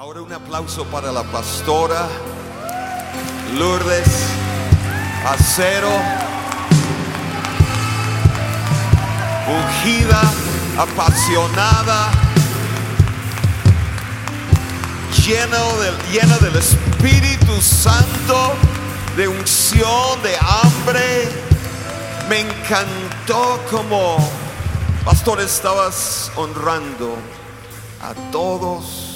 Ahora un aplauso para la pastora Lourdes Acero, ungida, apasionada, llena del Espíritu Santo, de unción, de hambre. Me encantó como, pastor, estabas honrando a todos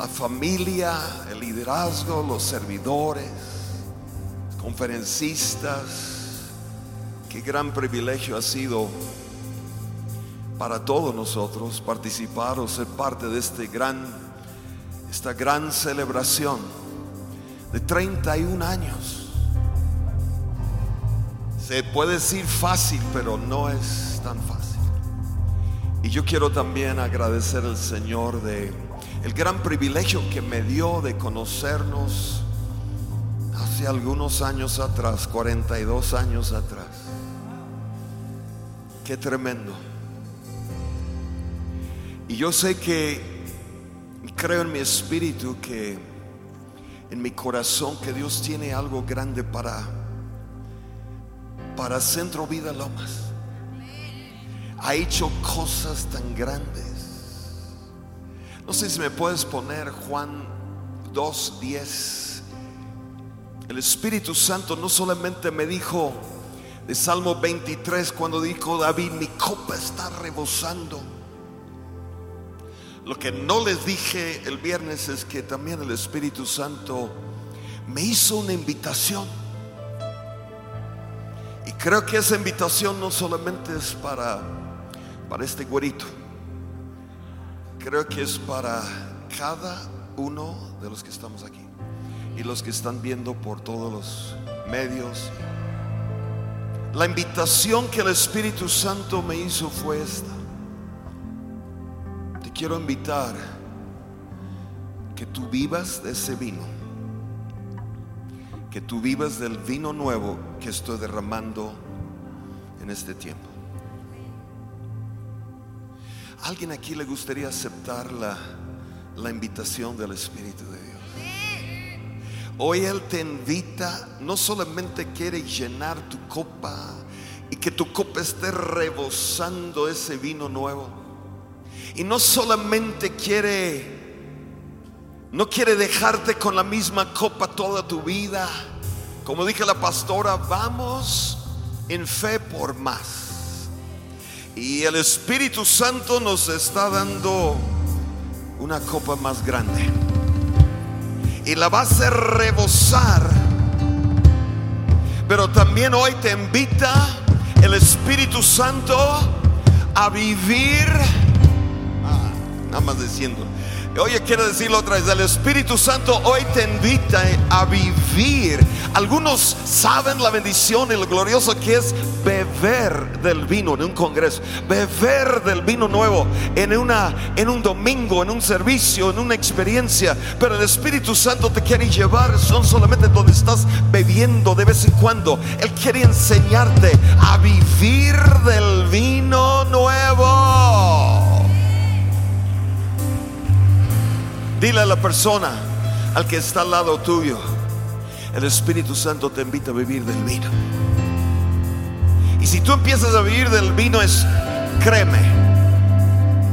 la familia, el liderazgo, los servidores, conferencistas. Qué gran privilegio ha sido para todos nosotros participar o ser parte de este gran, esta gran celebración de 31 años. Se puede decir fácil, pero no es tan fácil. Y yo quiero también agradecer al Señor de el gran privilegio que me dio de conocernos hace algunos años atrás, 42 años atrás. Qué tremendo. Y yo sé que, creo en mi espíritu que, en mi corazón, que Dios tiene algo grande para, para Centro Vida Lomas. Ha hecho cosas tan grandes. No sé si me puedes poner Juan 2.10. El Espíritu Santo no solamente me dijo de Salmo 23 cuando dijo David, mi copa está rebosando. Lo que no les dije el viernes es que también el Espíritu Santo me hizo una invitación. Y creo que esa invitación no solamente es para, para este güerito creo que es para cada uno de los que estamos aquí y los que están viendo por todos los medios. La invitación que el Espíritu Santo me hizo fue esta. Te quiero invitar que tú vivas de ese vino, que tú vivas del vino nuevo que estoy derramando en este tiempo. ¿Alguien aquí le gustaría aceptar la, la invitación del Espíritu de Dios? Hoy Él te invita, no solamente quiere llenar tu copa y que tu copa esté rebosando ese vino nuevo. Y no solamente quiere, no quiere dejarte con la misma copa toda tu vida. Como dije la pastora, vamos en fe por más. Y el Espíritu Santo nos está dando una copa más grande. Y la va a hacer rebosar. Pero también hoy te invita el Espíritu Santo a vivir. Ah, nada más diciendo. Oye, quiero decirlo otra vez, el Espíritu Santo hoy te invita a vivir. Algunos saben la bendición y lo glorioso que es beber del vino en un congreso, beber del vino nuevo en, una, en un domingo, en un servicio, en una experiencia. Pero el Espíritu Santo te quiere llevar, son solamente donde estás bebiendo de vez en cuando. Él quiere enseñarte a vivir del vino nuevo. Dile a la persona, al que está al lado tuyo, el Espíritu Santo te invita a vivir del vino. Y si tú empiezas a vivir del vino, es, créeme,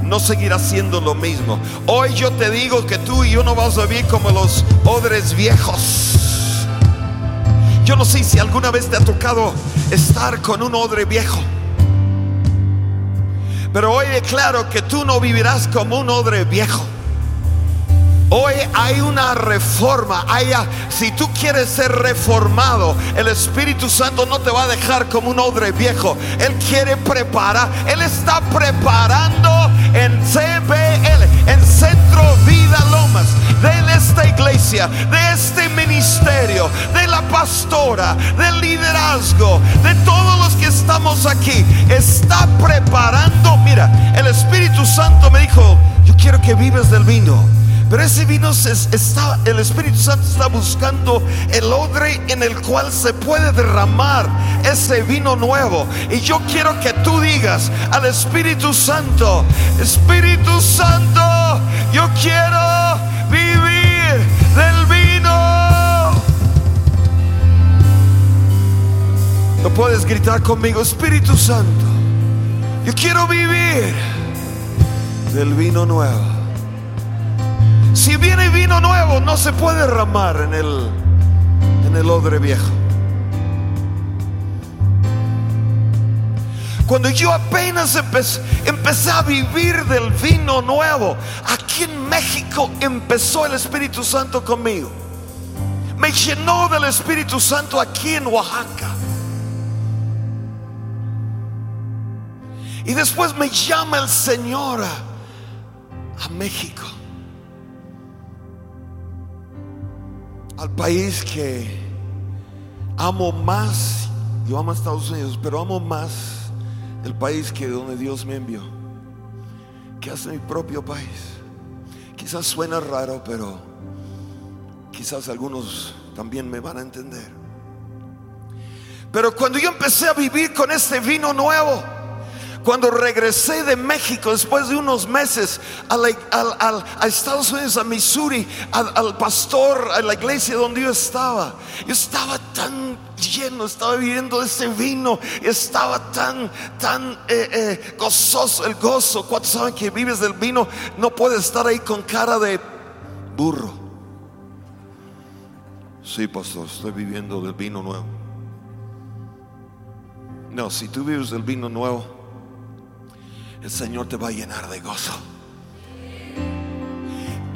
no seguirás siendo lo mismo. Hoy yo te digo que tú y yo no vamos a vivir como los odres viejos. Yo no sé si alguna vez te ha tocado estar con un odre viejo. Pero hoy declaro que tú no vivirás como un odre viejo. Hoy hay una reforma. si tú quieres ser reformado, el Espíritu Santo no te va a dejar como un odre viejo. Él quiere preparar. Él está preparando en CBL, en Centro Vida Lomas, de esta iglesia, de este ministerio, de la pastora, del liderazgo, de todos los que estamos aquí. Está preparando. Mira, el Espíritu Santo me dijo, yo quiero que vives del vino. Pero ese vino está, el Espíritu Santo está buscando el odre en el cual se puede derramar ese vino nuevo. Y yo quiero que tú digas al Espíritu Santo, Espíritu Santo, yo quiero vivir del vino. No puedes gritar conmigo, Espíritu Santo, yo quiero vivir del vino nuevo. Si viene vino nuevo, no se puede derramar en el, en el odre viejo. Cuando yo apenas empecé, empecé, a vivir del vino nuevo, aquí en México empezó el Espíritu Santo conmigo. Me llenó del Espíritu Santo aquí en Oaxaca. Y después me llama el Señor a, a México. Al país que amo más. Yo amo a Estados Unidos, pero amo más el país que donde Dios me envió, que hace mi propio país. Quizás suena raro, pero quizás algunos también me van a entender. Pero cuando yo empecé a vivir con este vino nuevo, cuando regresé de México después de unos meses a, Estados Unidos, a Missouri, al, pastor, a la iglesia donde yo estaba, yo estaba tan lleno, estaba viviendo ese vino, estaba tan, tan eh, eh, gozoso, el gozo. ¿Cuántos saben que vives del vino? No puedes estar ahí con cara de burro. Sí, pastor, estoy viviendo del vino nuevo. No, si tú vives del vino nuevo, el Señor te va a llenar de gozo.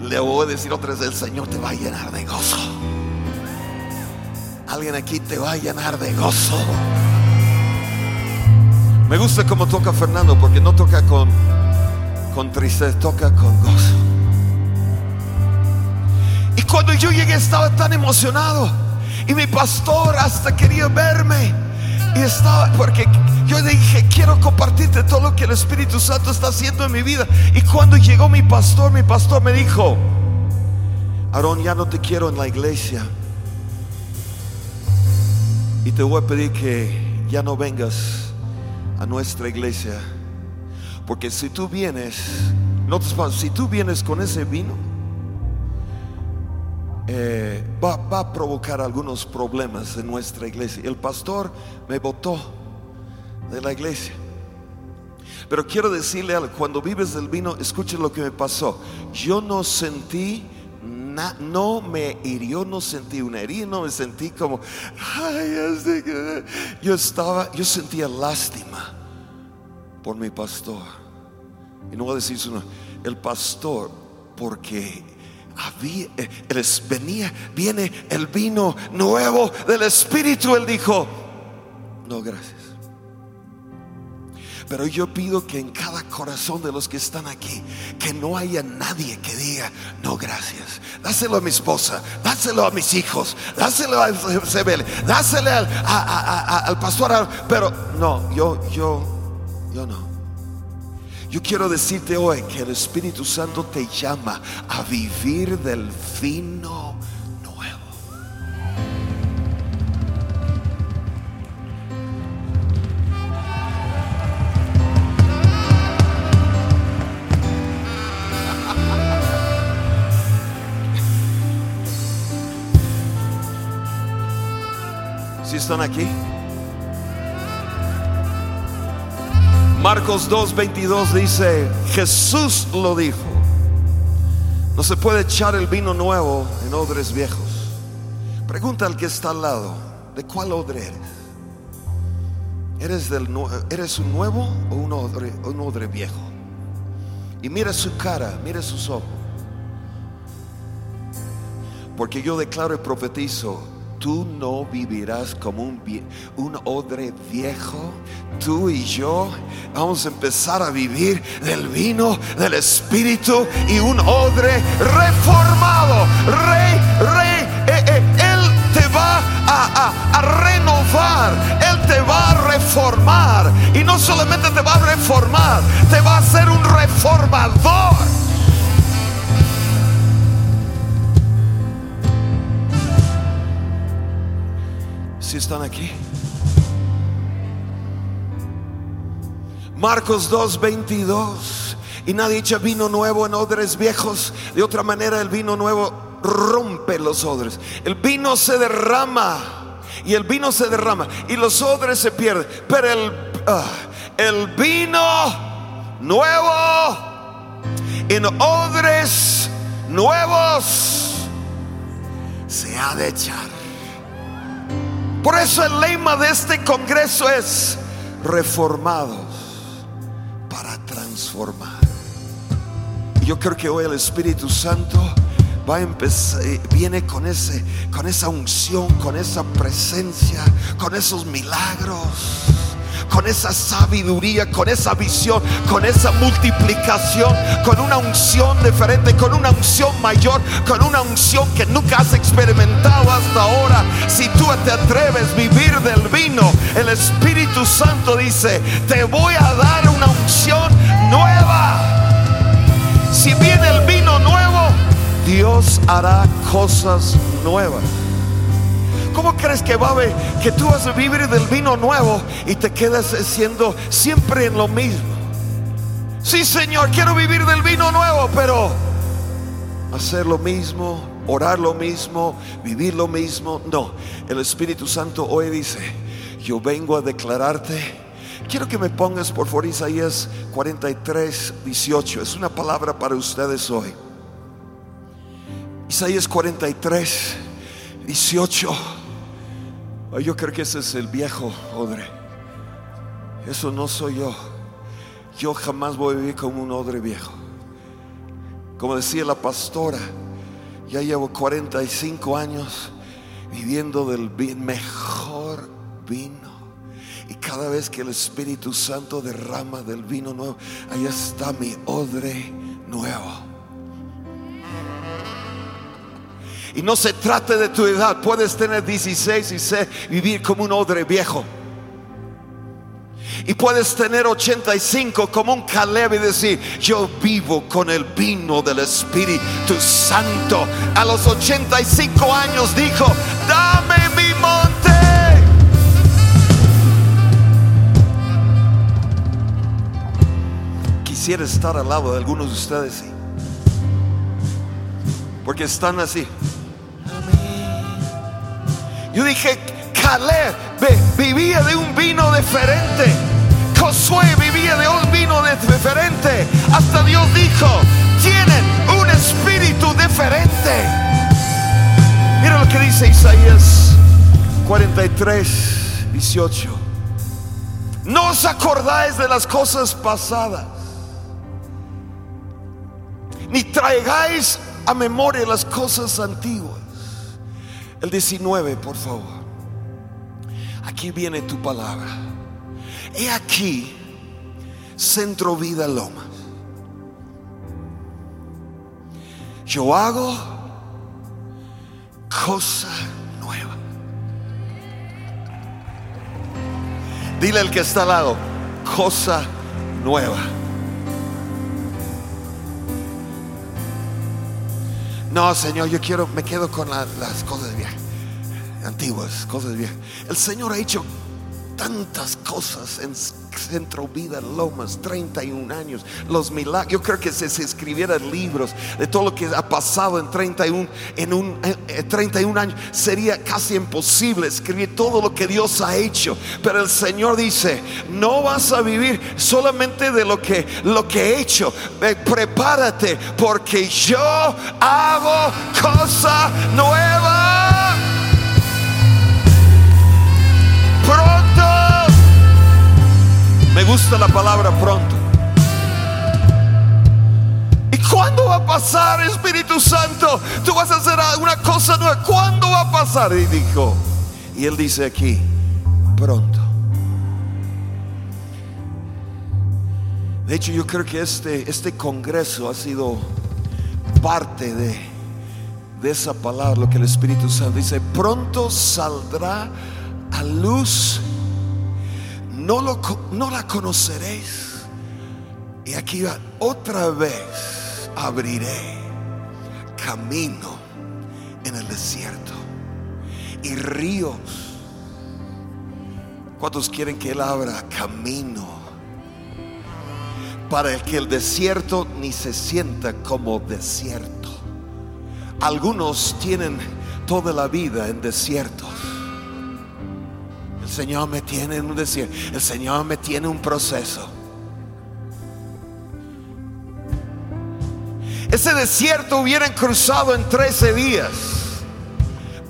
Le voy a decir otra vez, el Señor te va a llenar de gozo. Alguien aquí te va a llenar de gozo. Me gusta cómo toca Fernando porque no toca con, con tristeza, toca con gozo. Y cuando yo llegué estaba tan emocionado. Y mi pastor hasta quería verme. Y estaba, porque yo dije, quiero compartirte todo lo que el Espíritu Santo está haciendo en mi vida. Y cuando llegó mi pastor, mi pastor me dijo, Aarón, ya no te quiero en la iglesia. Y te voy a pedir que ya no vengas a nuestra iglesia. Porque si tú vienes, no te si tú vienes con ese vino, eh, va, a provocar algunos problemas en nuestra iglesia. El pastor me votó de la iglesia. Pero quiero decirle algo, cuando vives del vino, escuche lo que me pasó. Yo no sentí, no me hirió, no sentí una herida, no me sentí como, yo estaba, yo sentía lástima por mi pastor. Y no voy a decir su nombre, el pastor, porque había, eh, venía, viene el vino nuevo del Espíritu. Él dijo, no, gracias. Pero yo pido que en cada corazón de los que están aquí, que no haya nadie que diga, no, gracias. Dáselo a mi esposa, dáselo a mis hijos, dáselo a Sebel, dáselo al, al pastor. Pero no, yo, yo, yo no. Yo quiero decirte hoy que el Espíritu Santo te llama a vivir del vino nuevo. Si están aquí? Marcos 2:22 dice, Jesús lo dijo, no se puede echar el vino nuevo en odres viejos. Pregunta al que está al lado, ¿de cuál odre eres? ¿Eres, del, eres un nuevo o un odre, un odre viejo? Y mira su cara, mira sus ojos. Porque yo declaro y profetizo tú no vivirás como un, odre viejo. Tú y yo vamos a empezar a vivir del vino del Espíritu y un odre reformado. Rey, rey, eh, eh, Él te va a, a renovar, Él te va a reformar. Y no solamente te va a reformar, te va a ser un reformador. Si están aquí. Marcos 2, 22. Y nadie echa vino nuevo en odres viejos. De otra manera, el vino nuevo rompe los odres. El vino se derrama y el vino se derrama y los odres se pierden. Pero el, ah, el vino nuevo en odres nuevos se ha de echar. Por eso el lema de este congreso es reformados para transformar. Yo creo que hoy el Espíritu Santo va a empezar, eh, viene con ese, con esa unción, con esa presencia, con esos milagros con esa sabiduría, con esa visión, con esa multiplicación, con una unción diferente, con una unción mayor, con una unción que nunca has experimentado hasta ahora. Si tú te atreves a vivir del vino, el Espíritu Santo dice, te voy a dar una unción nueva. Si viene el vino nuevo, Dios hará cosas nuevas. ¿Cómo crees que va a ver que tú vas a vivir del vino nuevo y te quedas siendo siempre en lo mismo? Sí, Señor, quiero vivir del vino nuevo, pero hacer lo mismo, orar lo mismo, vivir lo mismo. No, el Espíritu Santo hoy dice, yo vengo a declararte. Quiero que me pongas por favor Isaías 43, 18. Es una palabra para ustedes hoy. Isaías 43, 18. Yo creo que ese es el viejo odre. Eso no soy yo. Yo jamás voy a vivir como un odre viejo. Como decía la pastora, ya llevo 45 años viviendo del mejor vino. Y cada vez que el Espíritu Santo derrama del vino nuevo, ahí está mi odre nuevo. Y no se trate de tu edad. Puedes tener 16 y ser, vivir como un odre viejo. Y puedes tener 85 como un Caleb y decir, yo vivo con el vino del Espíritu Santo. A los 85 años dijo, dame mi monte. Quisiera estar al lado de algunos de ustedes, porque están así. Yo dije, Caleb vivía de un vino diferente. Josué vivía de un vino diferente. Hasta Dios dijo, tienen un espíritu diferente. Mira lo que dice Isaías 43, 18. No os acordáis de las cosas pasadas, ni traigáis a memoria las cosas antiguas. El 19, por favor. Aquí viene tu palabra. He aquí, Centro Vida Lomas. Yo hago cosa nueva. Dile al que está al lado, cosa nueva. No, Señor, yo quiero, me quedo con las cosas viejas, antiguas, cosas viejas. El Señor ha hecho tantas cosas en Centro Vida Lomas, 31 años, los milagros. Yo creo que si se escribieran libros de todo lo que ha pasado en 31, en un, 31 años, sería casi imposible escribir todo lo que Dios ha hecho. Pero el Señor dice, no vas a vivir solamente de lo que, lo que he hecho. prepárate porque yo hago cosa nueva. Me gusta la palabra pronto. ¿Y cuándo va a pasar, Espíritu Santo? Tú vas a hacer una cosa nueva. ¿Cuándo va a pasar? Y dijo, y él dice aquí, pronto. De hecho, yo creo que este, este congreso ha sido parte de, de esa palabra, lo que el Espíritu Santo dice, pronto saldrá a luz no, lo, no la conoceréis. Y aquí va, otra vez abriré camino en el desierto y ríos. ¿Cuántos quieren que Él abra camino? Para que el desierto ni se sienta como desierto. Algunos tienen toda la vida en desiertos El Señor me tiene en un desierto. El Señor me tiene un proceso. Ese desierto hubieran cruzado en 13 días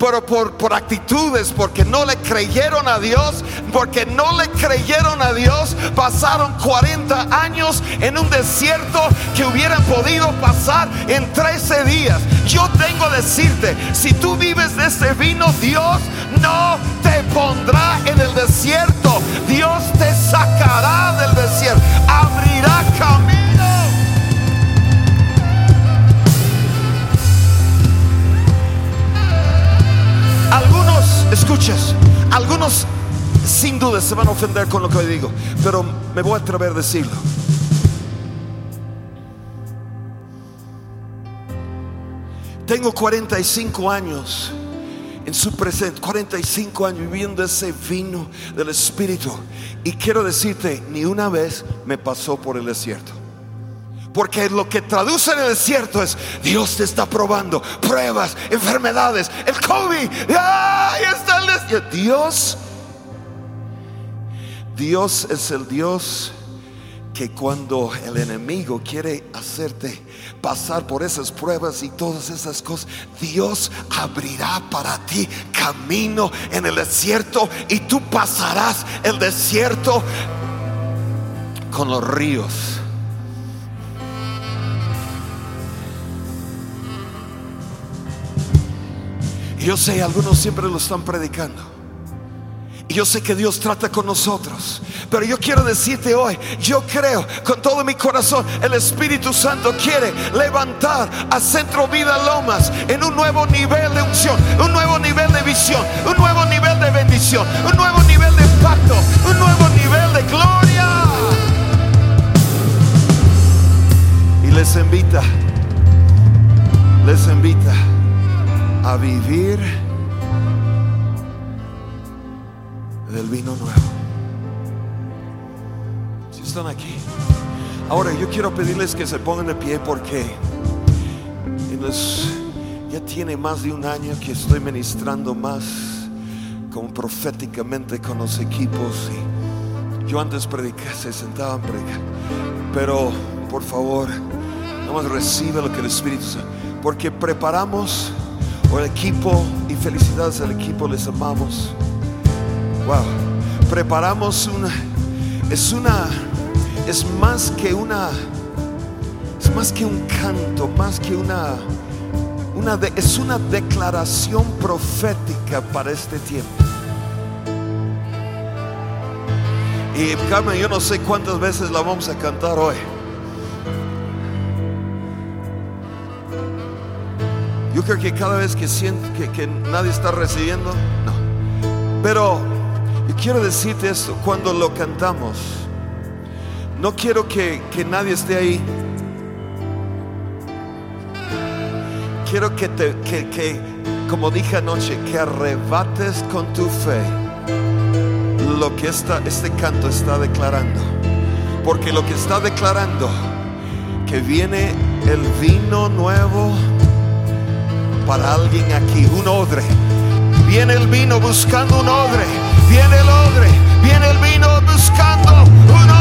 pero por, por actitudes, porque no le creyeron a Dios, porque no le creyeron a Dios, pasaron 40 años en un desierto que hubieran podido pasar en 13 días. Yo tengo que decirte, si tú vives de ese vino, Dios no te pondrá en el desierto. Dios te sacará del desierto, abrirá camino. Algunos, escuches, algunos sin duda se van a ofender con lo que digo, pero me voy a atrever a decirlo. Tengo 45 años en su presente, 45 años viviendo ese vino del Espíritu. Y quiero decirte, ni una vez me pasó por el desierto. Porque lo que traduce en el desierto es Dios te está probando pruebas, enfermedades, el COVID. Está. Dios, Dios es el Dios que cuando el enemigo quiere hacerte pasar por esas pruebas y todas esas cosas, Dios abrirá para ti camino en el desierto y tú pasarás el desierto con los ríos yo sé, algunos siempre lo están predicando. Yo sé que Dios trata con nosotros. Pero yo quiero decirte hoy, yo creo con todo mi corazón, el Espíritu Santo quiere levantar a Centro Vida Lomas en un nuevo nivel de unción, un nuevo nivel de visión, un nuevo nivel de bendición, un nuevo nivel de impacto, un nuevo nivel de gloria. Y les invita, les invita a vivir del vino nuevo. Si están aquí. Ahora yo quiero pedirles que se pongan de pie porque ya tiene más de un año que estoy ministrando más como proféticamente con los equipos yo antes predicaba, se sentaban a predicar. Pero por favor, nada más recibe lo que el Espíritu porque preparamos el equipo y felicidades al equipo, les amamos. Wow, preparamos una, es una, es más que una, es más que un canto, más que una, una es una declaración profética para este tiempo. Y Carmen, yo no sé cuántas veces la vamos a cantar hoy. Yo creo que cada vez que siento que, nadie está recibiendo, no. Pero yo quiero decirte esto, cuando lo cantamos, no quiero que, nadie esté ahí. Quiero que, te, que, como dije anoche, que arrebates con tu fe lo que esta, este canto está declarando. Porque lo que está declarando, que viene el vino nuevo para alguien aquí, un odre. Viene el vino buscando un odre. Viene el odre. Viene el vino buscando un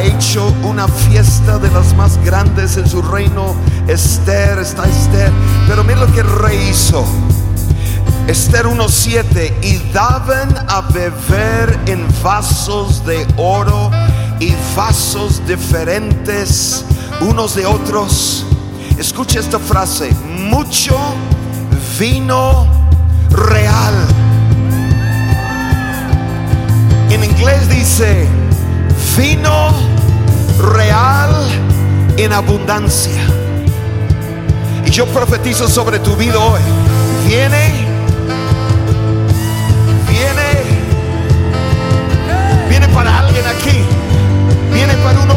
hecho una fiesta de las más grandes en su reino. Esther, está Esther. Pero mira lo que el rey hizo. Esther 1.7 y daban a beber en vasos de oro y vasos diferentes unos de otros. Escucha esta frase, mucho vino real. En inglés dice, vino real en abundancia. Y yo profetizo sobre tu vida hoy. Viene, viene, viene para alguien aquí. Viene para un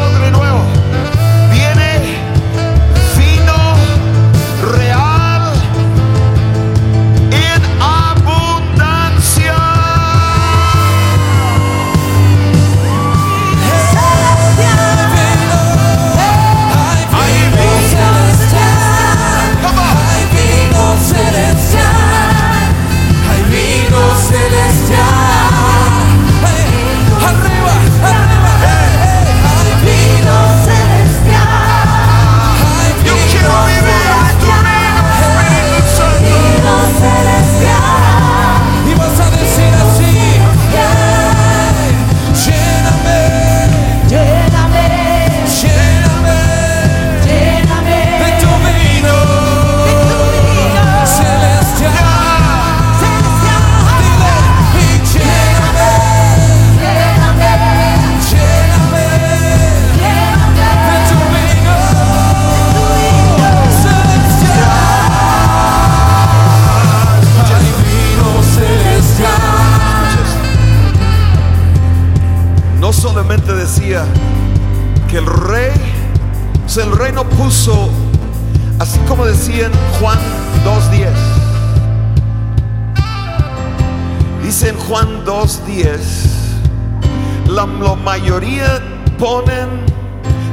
la, mayoría ponen,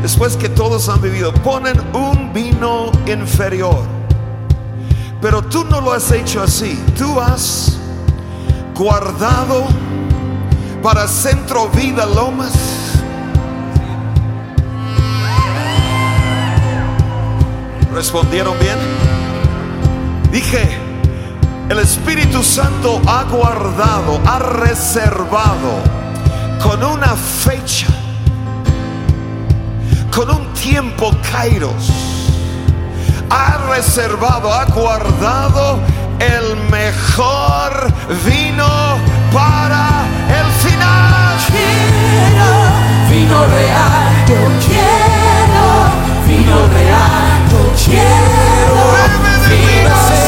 después que todos han vivido, ponen un vino inferior. Pero tú no lo has hecho así. Tú has guardado para Centro Vida Lomas. ¿Respondieron bien? Dije, el Espíritu Santo ha guardado, ha reservado con una fecha, con un tiempo kairos, ha reservado, ha guardado el mejor vino para el final. Vino real, yo quiero. Vino real, yo quiero. Vino.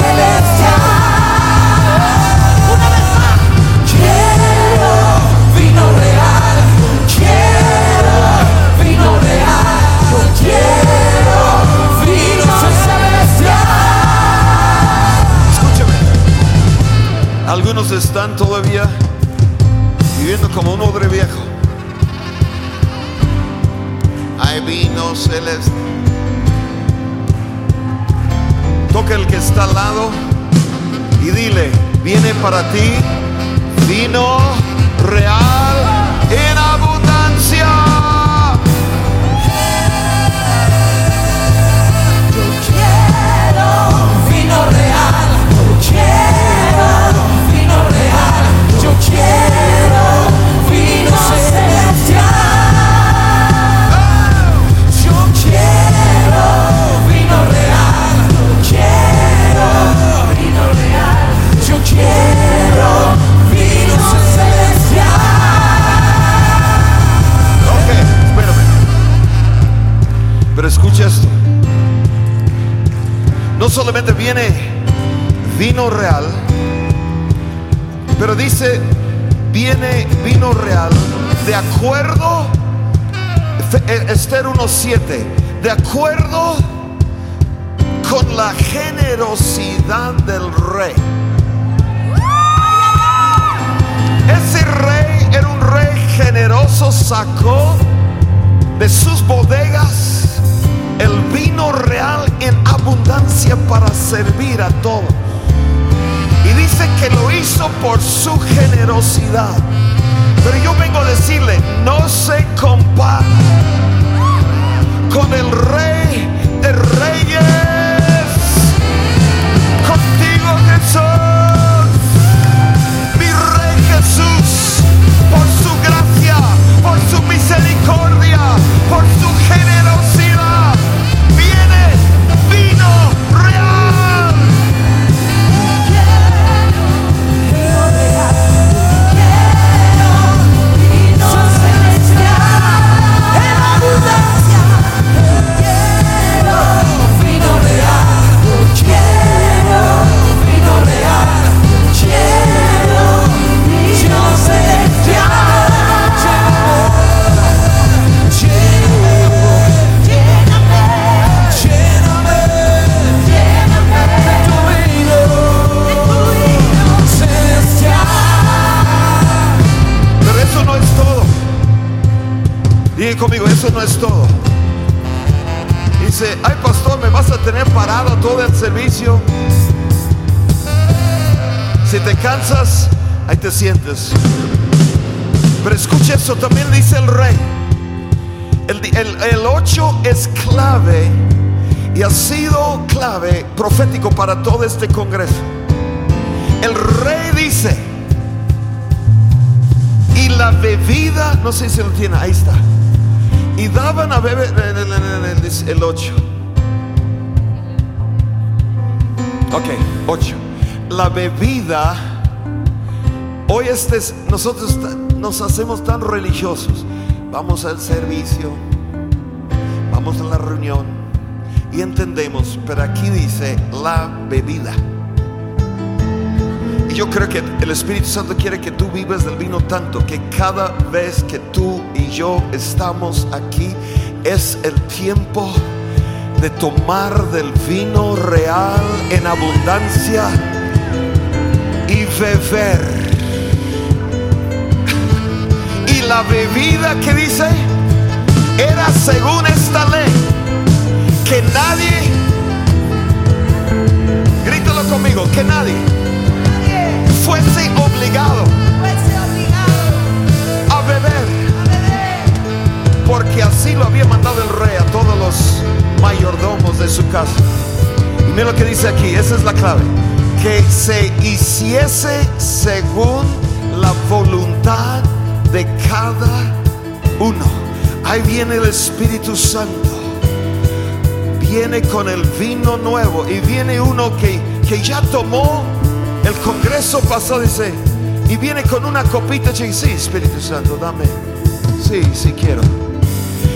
Algunos están todavía viviendo como un odre viejo. Hay vino celeste. Toca el que está al lado y dile, viene para ti vino real en solamente viene vino real, pero dice, viene vino real de acuerdo, eh, Esther 1.7, de acuerdo con la generosidad del rey. Ese rey era un rey generoso, sacó de sus bodegas el vino real en abundancia para servir a todos. Que lo hizo por su generosidad. Pero yo vengo a decirle, no se compara con el rey de reyes. Este congreso. El rey dice, y la bebida, no sé si lo tiene, ahí está. Y daban a beber el, el, el- el- el 8. Ok, 8. La bebida, hoy este es- nosotros nos hacemos tan religiosos. Vamos al servicio, vamos a la reunión y entendemos, pero aquí dice la bebida. Y yo creo que el Espíritu Santo quiere que tú vivas del vino tanto que cada vez que tú y yo estamos aquí es el tiempo de tomar del vino real en abundancia y beber. Y la bebida que dice era según esta ley que nadie, grítalo conmigo, que nadie fuese obligado a beber, porque así lo había mandado el rey a todos los mayordomos de su casa. Y mira lo que dice aquí, esa es la clave, que se hiciese según la voluntad de cada uno. Ahí viene el Espíritu Santo viene con el vino nuevo y viene uno que, que ya tomó el congreso pasado, dice, y viene con una copita, dice, sí, Espíritu Santo, dame, sí, sí quiero.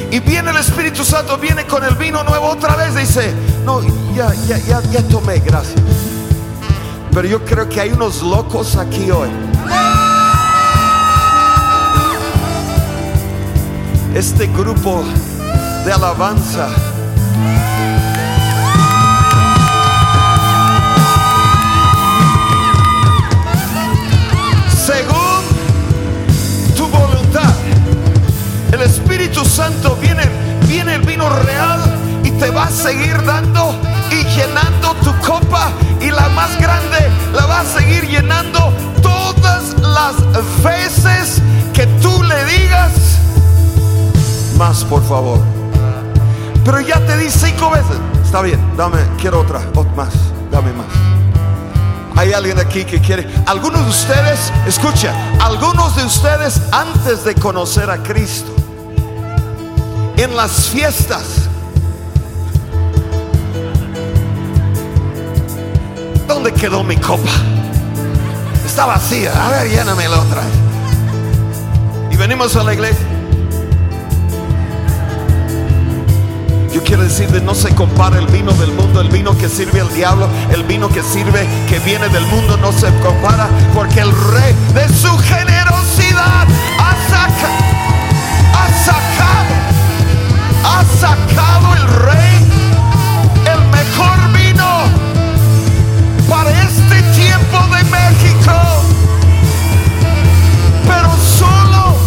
Y viene el Espíritu Santo, viene con el vino nuevo otra vez, dice, no, ya, ya, ya, ya tomé, gracias. Pero yo creo que hay unos locos aquí hoy. Este grupo de alabanza. El vino real y te va a seguir dando y llenando tu copa y la más grande la va a seguir llenando todas las veces que tú le digas más, por favor. Pero ya te di cinco veces. Está bien, dame, quiero otra, más, dame más. Hay alguien aquí que quiere. Algunos de ustedes, escucha, algunos de ustedes antes de conocer a Cristo, en las fiestas, ¿dónde quedó mi copa? Está vacía. A ver, lléname la otra. Y venimos a la iglesia. Yo quiero decirle, no se compara el vino del mundo, el vino que sirve al diablo, el vino que sirve, que viene del mundo, no se compara, porque el rey de su generosidad ha sacado, sacado el rey el mejor vino para este tiempo de México. Pero solo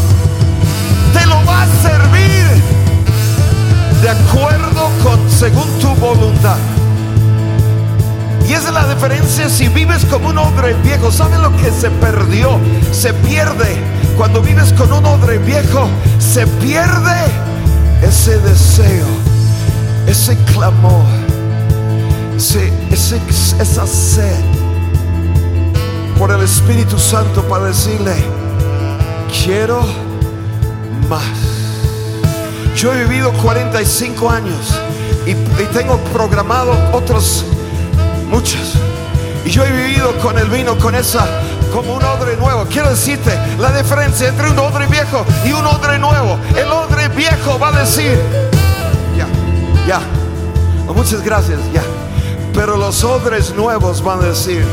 te lo va a servir de acuerdo con según tu voluntad. Y esa es la diferencia si vives como un odre viejo, ¿sabe lo que se perdió? Se pierde. Cuando vives con un odre viejo, se pierde ese deseo, ese clamor, ese- ese- esa sed por el Espíritu Santo para decirle, quiero más. Yo he vivido 45 años y, y tengo programado otros muchos. Y yo he vivido con el vino, con esa, como un odre nuevo. Quiero decirte la diferencia entre un odre viejo y un odre nuevo. El odre viejo va a decir, ya, ya, Oh, muchas gracias, ya. Pero los odres nuevos van a decir,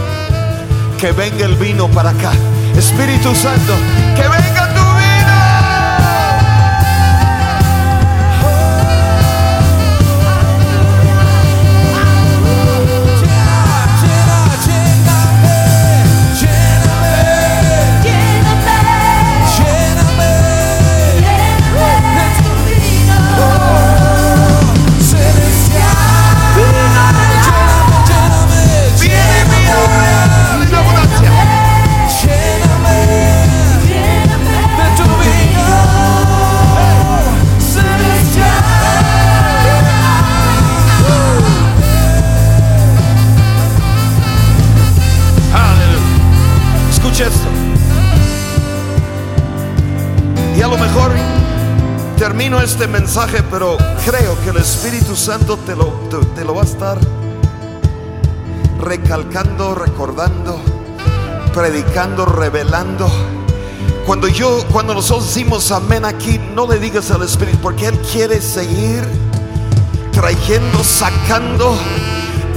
que venga el vino para acá. Espíritu Santo, que venga este mensaje, pero creo que el Espíritu Santo te lo, te, lo va a estar recalcando, recordando, predicando, revelando. Cuando yo, cuando nosotros decimos amén aquí, no le digas al Espíritu, porque Él quiere seguir trayendo, sacando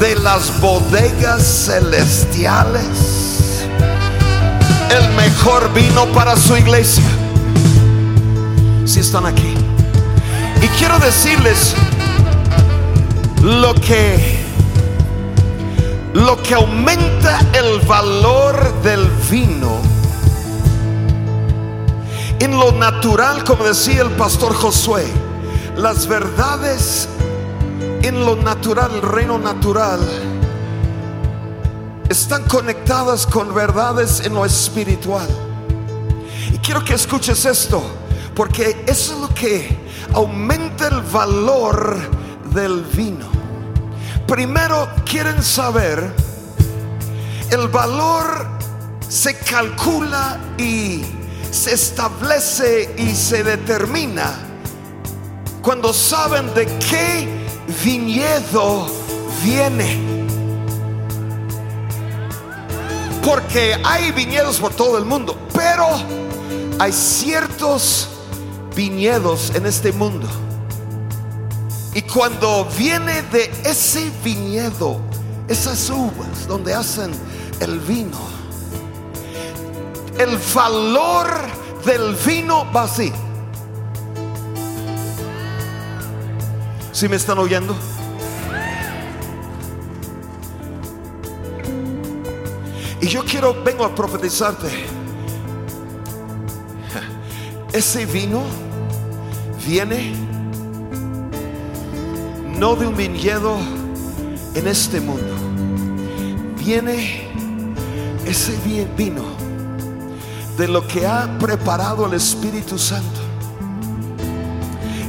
de las bodegas celestiales el mejor vino para su iglesia. Si están aquí. Quiero decirles lo que lo que aumenta el valor del vino en lo natural, como decía el pastor Josué, las verdades en lo natural, el reino natural, están conectadas con verdades en lo espiritual. Y quiero que escuches esto, porque eso es lo que aumenta el valor del vino. Primero quieren saber, el valor se calcula y se establece y se determina cuando saben de qué viñedo viene. Porque hay viñedos por todo el mundo, pero hay ciertos viñedos en este mundo. Y cuando viene de ese viñedo, esas uvas donde hacen el vino, el valor del vino va así. ¿Sí me están oyendo? Y yo quiero, vengo a profetizarte. Ese vino viene no de un viñedo en este mundo. Viene ese vi- vino de lo que ha preparado el Espíritu Santo.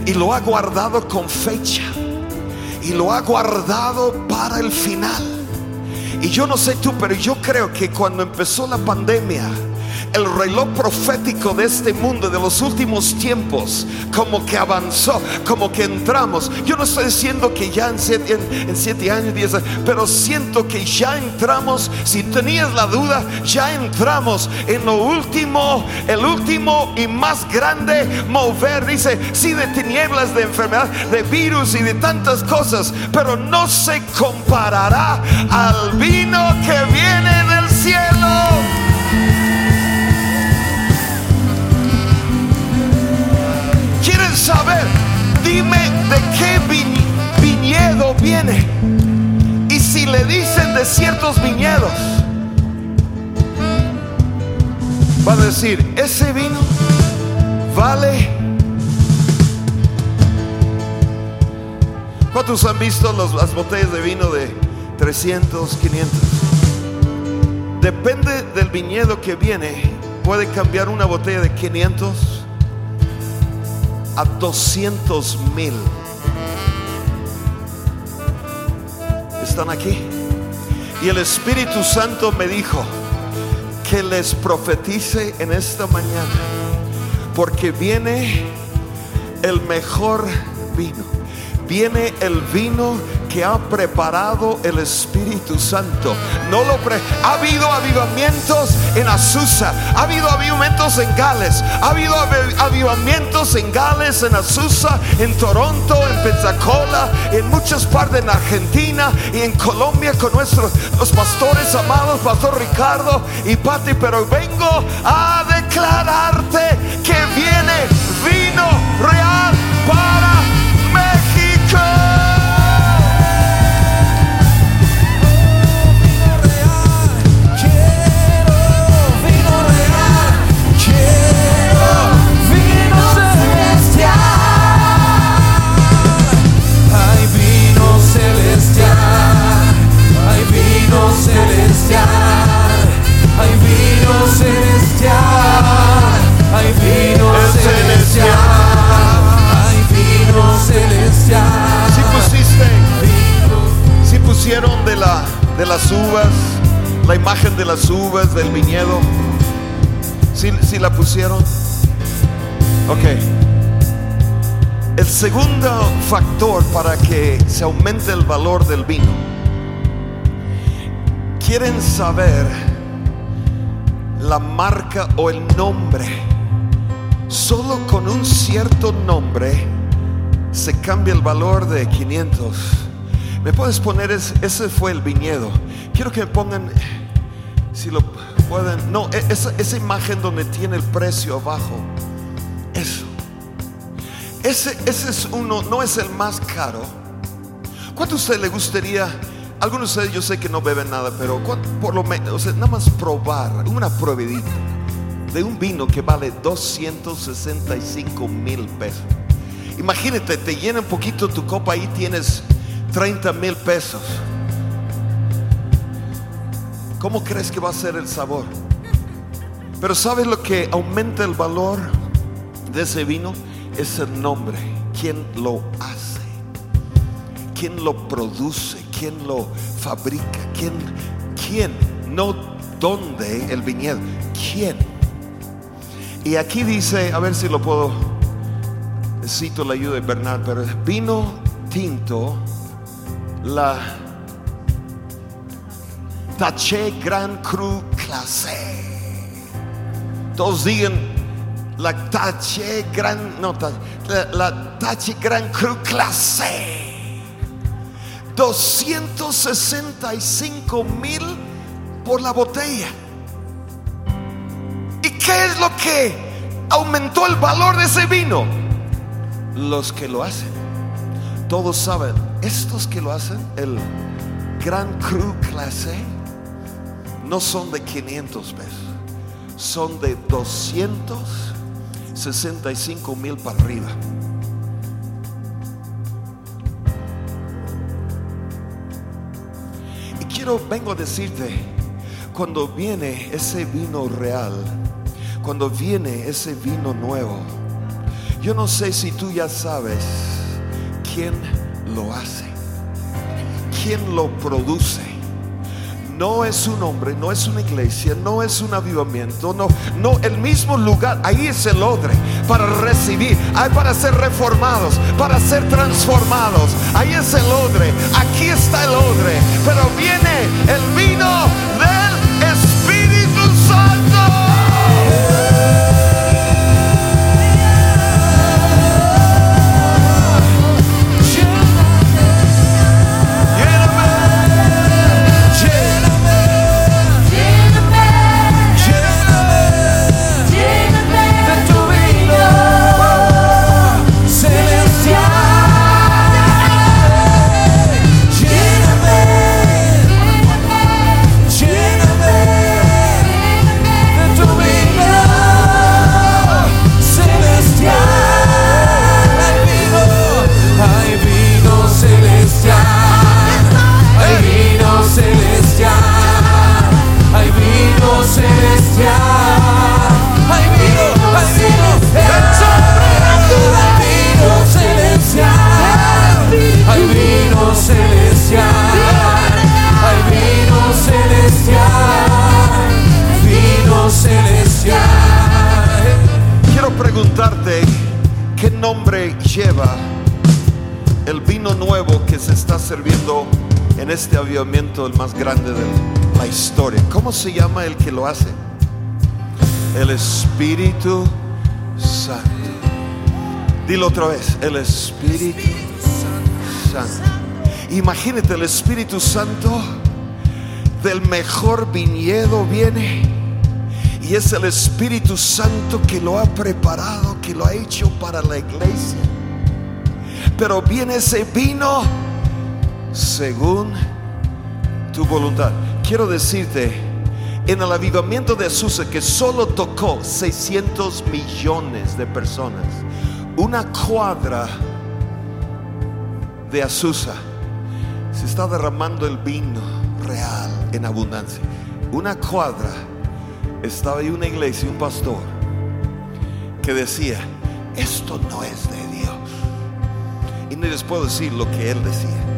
Y lo ha guardado con fecha. Y lo ha guardado para el final. Y yo no sé tú, pero yo creo que cuando empezó la pandemia, el reloj profético de este mundo, de los últimos tiempos, como que avanzó, como que entramos. Yo no estoy diciendo que ya en siete, años, diez años, pero siento que ya entramos. Si tenías la duda, ya entramos en lo último, el último y más grande mover. Dice, sí, de tinieblas, de enfermedad, de virus y de tantas cosas, pero no se comparará al vino que viene del cielo. Saber? Dime de qué vi- viñedo viene. Y si le dicen de ciertos viñedos, va a decir, ese vino vale. ¿Cuántos han visto las botellas de vino de 300, 500? depende del viñedo que viene, puede cambiar una botella de 500 a 200 mil. ¿Están aquí? Y el Espíritu Santo me dijo que les profetice en esta mañana, porque viene el mejor vino. Viene el vino que ha preparado el Espíritu Santo. No lo ha habido avivamientos en Azusa, ha habido avivamientos en Gales, ha habido avi- avivamientos en Gales, en Azusa, en Toronto, en Pensacola, en muchas partes en Argentina y en Colombia con nuestros los pastores amados, Pastor Ricardo y Pati, pero vengo a declararte que viene vino real para Si pusiste, si pusieron de la de las uvas, la imagen de las uvas del viñedo. Si, si la pusieron. Ok. El segundo factor para que se aumente el valor del vino. Quieren saber la marca o el nombre. Solo con un cierto nombre se cambia el valor de 500. ¿Me puedes poner ese, ese fue el viñedo? Quiero que me pongan, si lo pueden, no, e- esa, esa imagen donde tiene el precio abajo. Eso. Ese, ese es uno, no es el más caro. ¿Cuánto a usted le gustaría? Algunos de ustedes yo sé que no beben nada, pero ¿cuán- por lo menos, nada más probar, una probadita de un vino que vale 265 mil pesos. Imagínate, te llena un poquito tu copa y tienes 30 mil pesos. ¿Cómo crees que va a ser el sabor? Pero ¿sabes lo que aumenta el valor de ese vino? Es el nombre. ¿Quién lo hace? ¿Quién lo produce? ¿Quién lo fabrica? ¿Quién? ¿Quién? No dónde el viñedo. ¿Quién? Y aquí dice, a ver si lo puedo, necesito la ayuda de Bernard, pero es vino tinto, la Taché Grand Cru Clase. Todos digan la Taché Grand, no, la, la Taché Grand Cru Clase. 265 mil por la botella. ¿Y qué es lo que aumentó el valor de ese vino? Los que lo hacen. Todos saben, estos que lo hacen, el Gran Cru Clase, no son de 500 pesos, son de 265 mil para arriba. Y quiero, vengo a decirte, cuando viene ese vino real, cuando viene ese vino nuevo, yo no sé si tú ya sabes quién lo hace, quién lo produce. No es un hombre, no es una iglesia, no es un avivamiento, no, no, el mismo lugar, ahí es el odre para recibir, hay para ser reformados, para ser transformados. Ahí es el odre, aquí está el odre, pero viene el vino el más grande de la historia. ¿Cómo se llama el que lo hace? El Espíritu Santo. Dilo otra vez, el Espíritu Santo. Imagínate el Espíritu Santo del mejor viñedo viene y es el Espíritu Santo que lo ha preparado, que lo ha hecho para la iglesia. Pero viene ese vino según tu voluntad. Quiero decirte, en el avivamiento de Azusa, que solo tocó 600 millones de personas, una cuadra de Azusa, se está derramando el vino real en abundancia. Una cuadra estaba ahí una iglesia, un pastor, que decía, esto no es de Dios. Y no les puedo decir lo que él decía.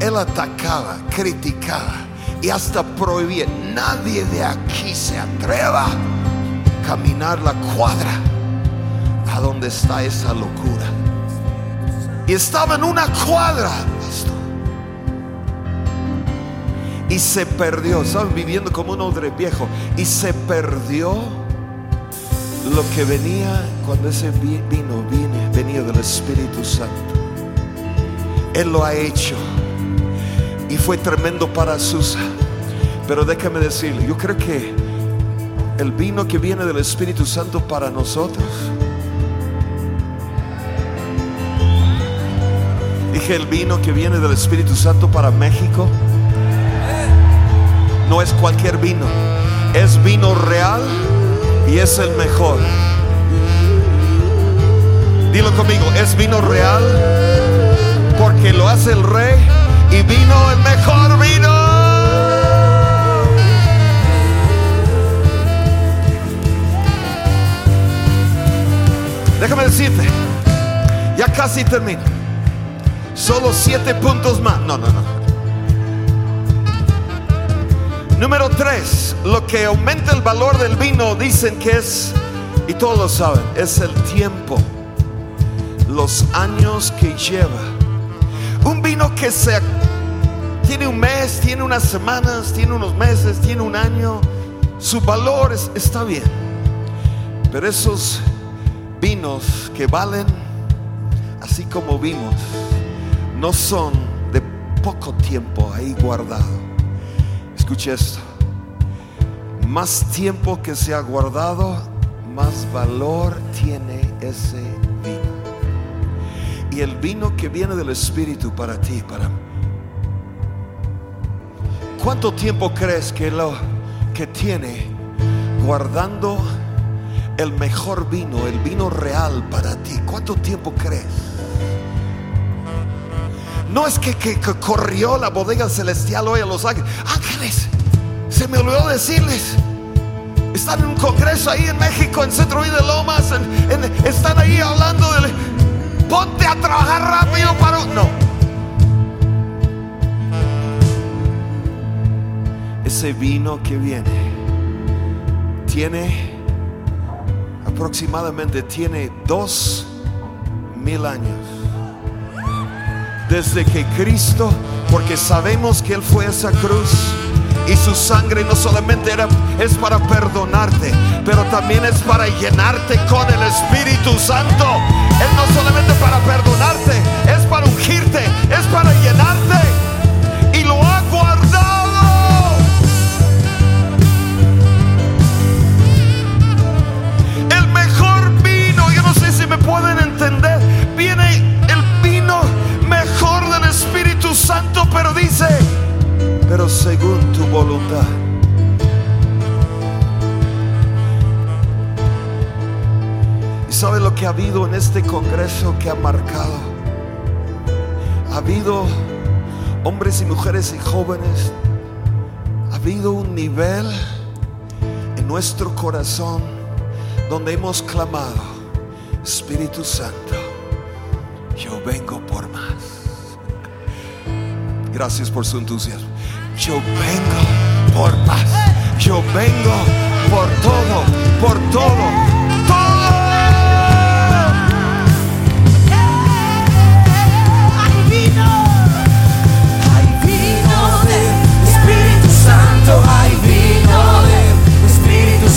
Él atacaba, criticaba y hasta prohibía. Nadie de aquí se atreva a caminar la cuadra a donde está esa locura. Y estaba en una cuadra. Y se perdió, estaban viviendo como un odre viejo. Y se perdió lo que venía cuando ese vi- vino viene, venía del Espíritu Santo. Él lo ha hecho. Y fue tremendo para Susa. Pero déjame decirle, yo creo que el vino que viene del Espíritu Santo para nosotros. Dije el vino que viene del Espíritu Santo para México. No es cualquier vino. Es vino real y es el mejor. Dilo conmigo, es vino real porque lo hace el rey y vino el mejor vino. Déjame decirte, ya casi termino. Solo siete puntos más. No, no, no. Número tres, lo que aumenta el valor del vino dicen que es, y todos lo saben, es el tiempo, los años que lleva. Un vino que se tiene un mes, tiene unas semanas, tiene unos meses, tiene un año, su valor es- está bien. Pero esos vinos que valen, así como vimos, no son de poco tiempo ahí guardado. Escuche esto. Más tiempo que se ha guardado, más valor tiene ese. Y el vino que viene del Espíritu para ti, para mí. ¿Cuánto tiempo crees que lo que tiene guardando el mejor vino, el vino real para ti? ¿Cuánto tiempo crees? No es que, corrió la bodega celestial hoy a Los Ángeles. Ángeles, se me olvidó decirles. Están en un congreso ahí en México, en Centro Vida de Lomas. están ahí hablando de ponte a trabajar rápido para. un-". No. Ese vino que viene tiene aproximadamente tiene dos mil años desde que Cristo, porque sabemos que Él fue a esa cruz y su sangre no solamente era, es para perdonarte, pero también es para llenarte con el Espíritu Santo. Es no solamente para perdonarte, es para ungirte, es para llenarte y lo ha guardado. El mejor vino, yo no sé si me pueden entender, viene el vino mejor del Espíritu Santo, pero dice, pero según tu voluntad. Sabe lo que ha habido en este congreso que ha marcado? Ha habido hombres y mujeres y jóvenes. Ha habido un nivel en nuestro corazón donde hemos clamado, Espíritu Santo, yo vengo por más. Gracias por su entusiasmo. Yo vengo por más. Yo vengo por todo, por todo.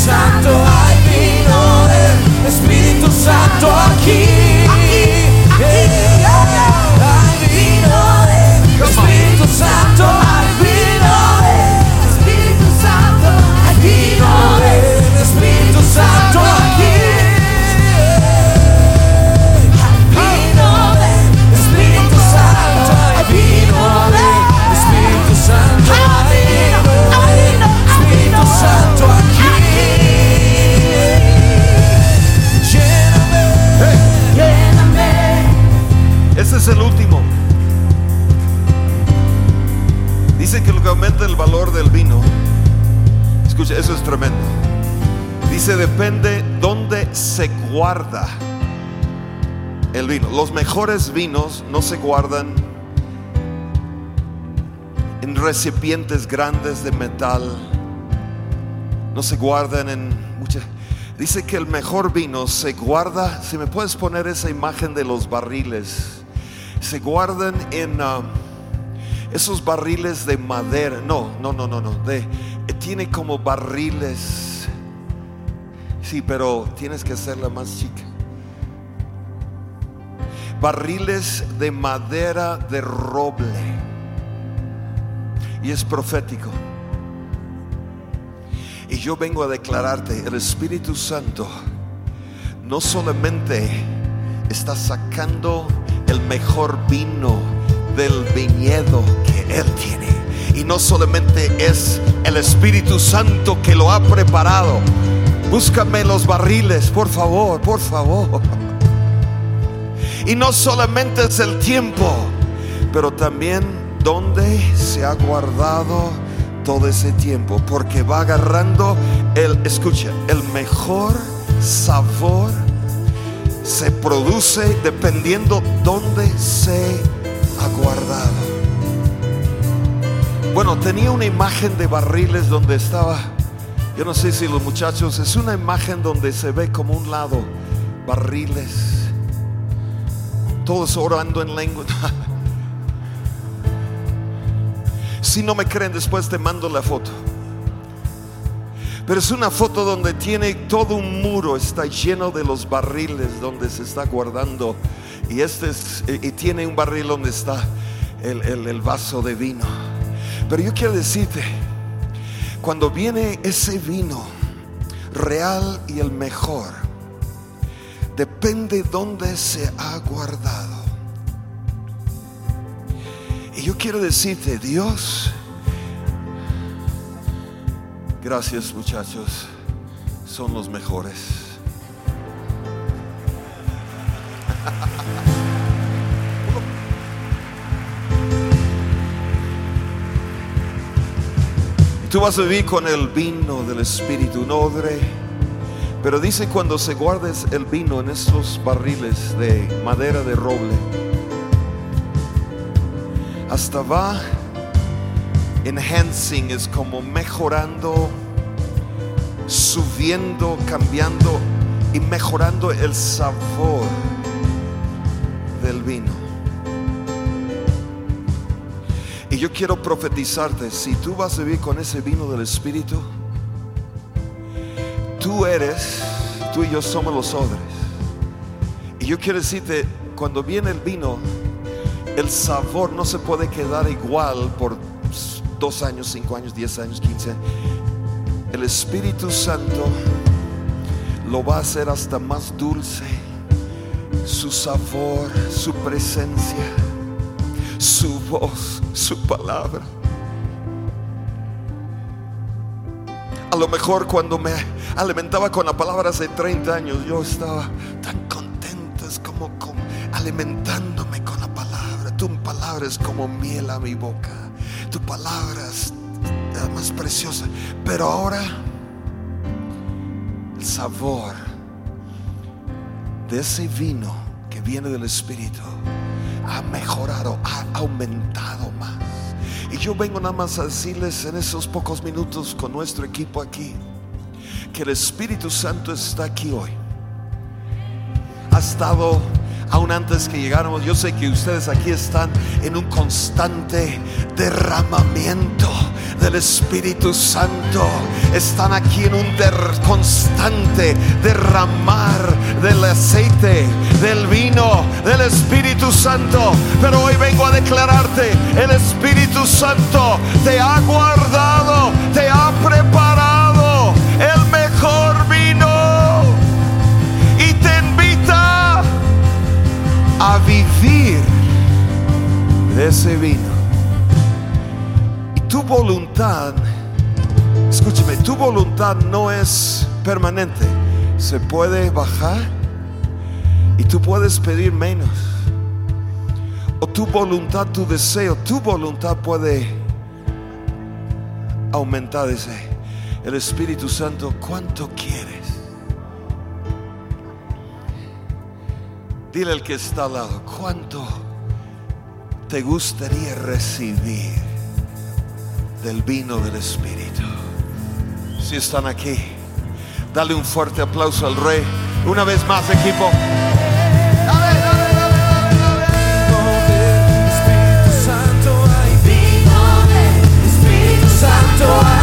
Santo ai minore e Spirito Santo a chi? A chi? A chi? Al minore e Spirito Santo el vino. Los mejores vinos no se guardan en recipientes grandes de metal. No se guardan en muchas... Dice que el mejor vino se guarda, si me puedes poner esa imagen de los barriles, se guardan en um, esos barriles de madera. No, no, no, no, no. De, tiene como barriles. Sí, pero tienes que hacerla más chica. Barriles de madera de roble. Y es profético. Y yo vengo a declararte, el Espíritu Santo no solamente está sacando el mejor vino del viñedo que Él tiene. Y no solamente es el Espíritu Santo que lo ha preparado. Búscame los barriles, por favor, por favor. Y no solamente es el tiempo, pero también donde se ha guardado todo ese tiempo. Porque va agarrando el, escucha, el mejor sabor se produce dependiendo dónde se ha guardado. Bueno, tenía una imagen de barriles donde estaba, yo no sé si los muchachos, es una imagen donde se ve como un lado barriles, todos orando en lengua. Si no me creen, después te mando la foto. Pero es una foto donde tiene todo un muro, está lleno de los barriles donde se está guardando. Y este es, y tiene un barril donde está el, el, el vaso de vino. Pero yo quiero decirte, cuando viene ese vino real y el mejor, depende dónde se ha guardado. Y yo quiero decirte, Dios, gracias muchachos, son los mejores. Tú vas a vivir con el vino del Espíritu, un odre. Pero dice cuando se guardes el vino en estos barriles de madera de roble, hasta va enhancing, es como mejorando, subiendo, cambiando y mejorando el sabor Y yo quiero profetizarte, si tú vas a vivir con ese vino del Espíritu, tú eres, tú y yo somos los odres. Y yo quiero decirte, cuando viene el vino, el sabor no se puede quedar igual por dos años, cinco años, diez años, quince. El Espíritu Santo lo va a hacer hasta más dulce. Su sabor, su presencia, su voz, su palabra. A lo mejor cuando me alimentaba con la palabra hace 30 años, yo estaba tan contento, es como, como alimentándome con la palabra. Tu palabra es como miel a mi boca. Tu palabra es la más preciosa. Pero ahora el sabor de ese vino que viene del Espíritu ha mejorado, ha aumentado más. Y yo vengo nada más a decirles en esos pocos minutos con nuestro equipo aquí que el Espíritu Santo está aquí hoy. Ha estado aún antes que llegáramos. Yo sé que ustedes aquí están en un constante derramamiento del Espíritu Santo. Están aquí en un constante derramar del aceite, del vino, del Espíritu Santo. Pero hoy vengo a declararte, el Espíritu Santo te ha guardado, te ha preparado a vivir de ese vino. Y tu voluntad, escúchame, tu voluntad no es permanente. Se puede bajar y tú puedes pedir menos. O tu voluntad, tu deseo, tu voluntad puede aumentar ese. El Espíritu Santo, ¿cuánto quieres? Dile al que está al lado, ¿cuánto te gustaría recibir del vino del Espíritu? Si están aquí, dale un fuerte aplauso al Rey. Una vez más, equipo. Santo. hay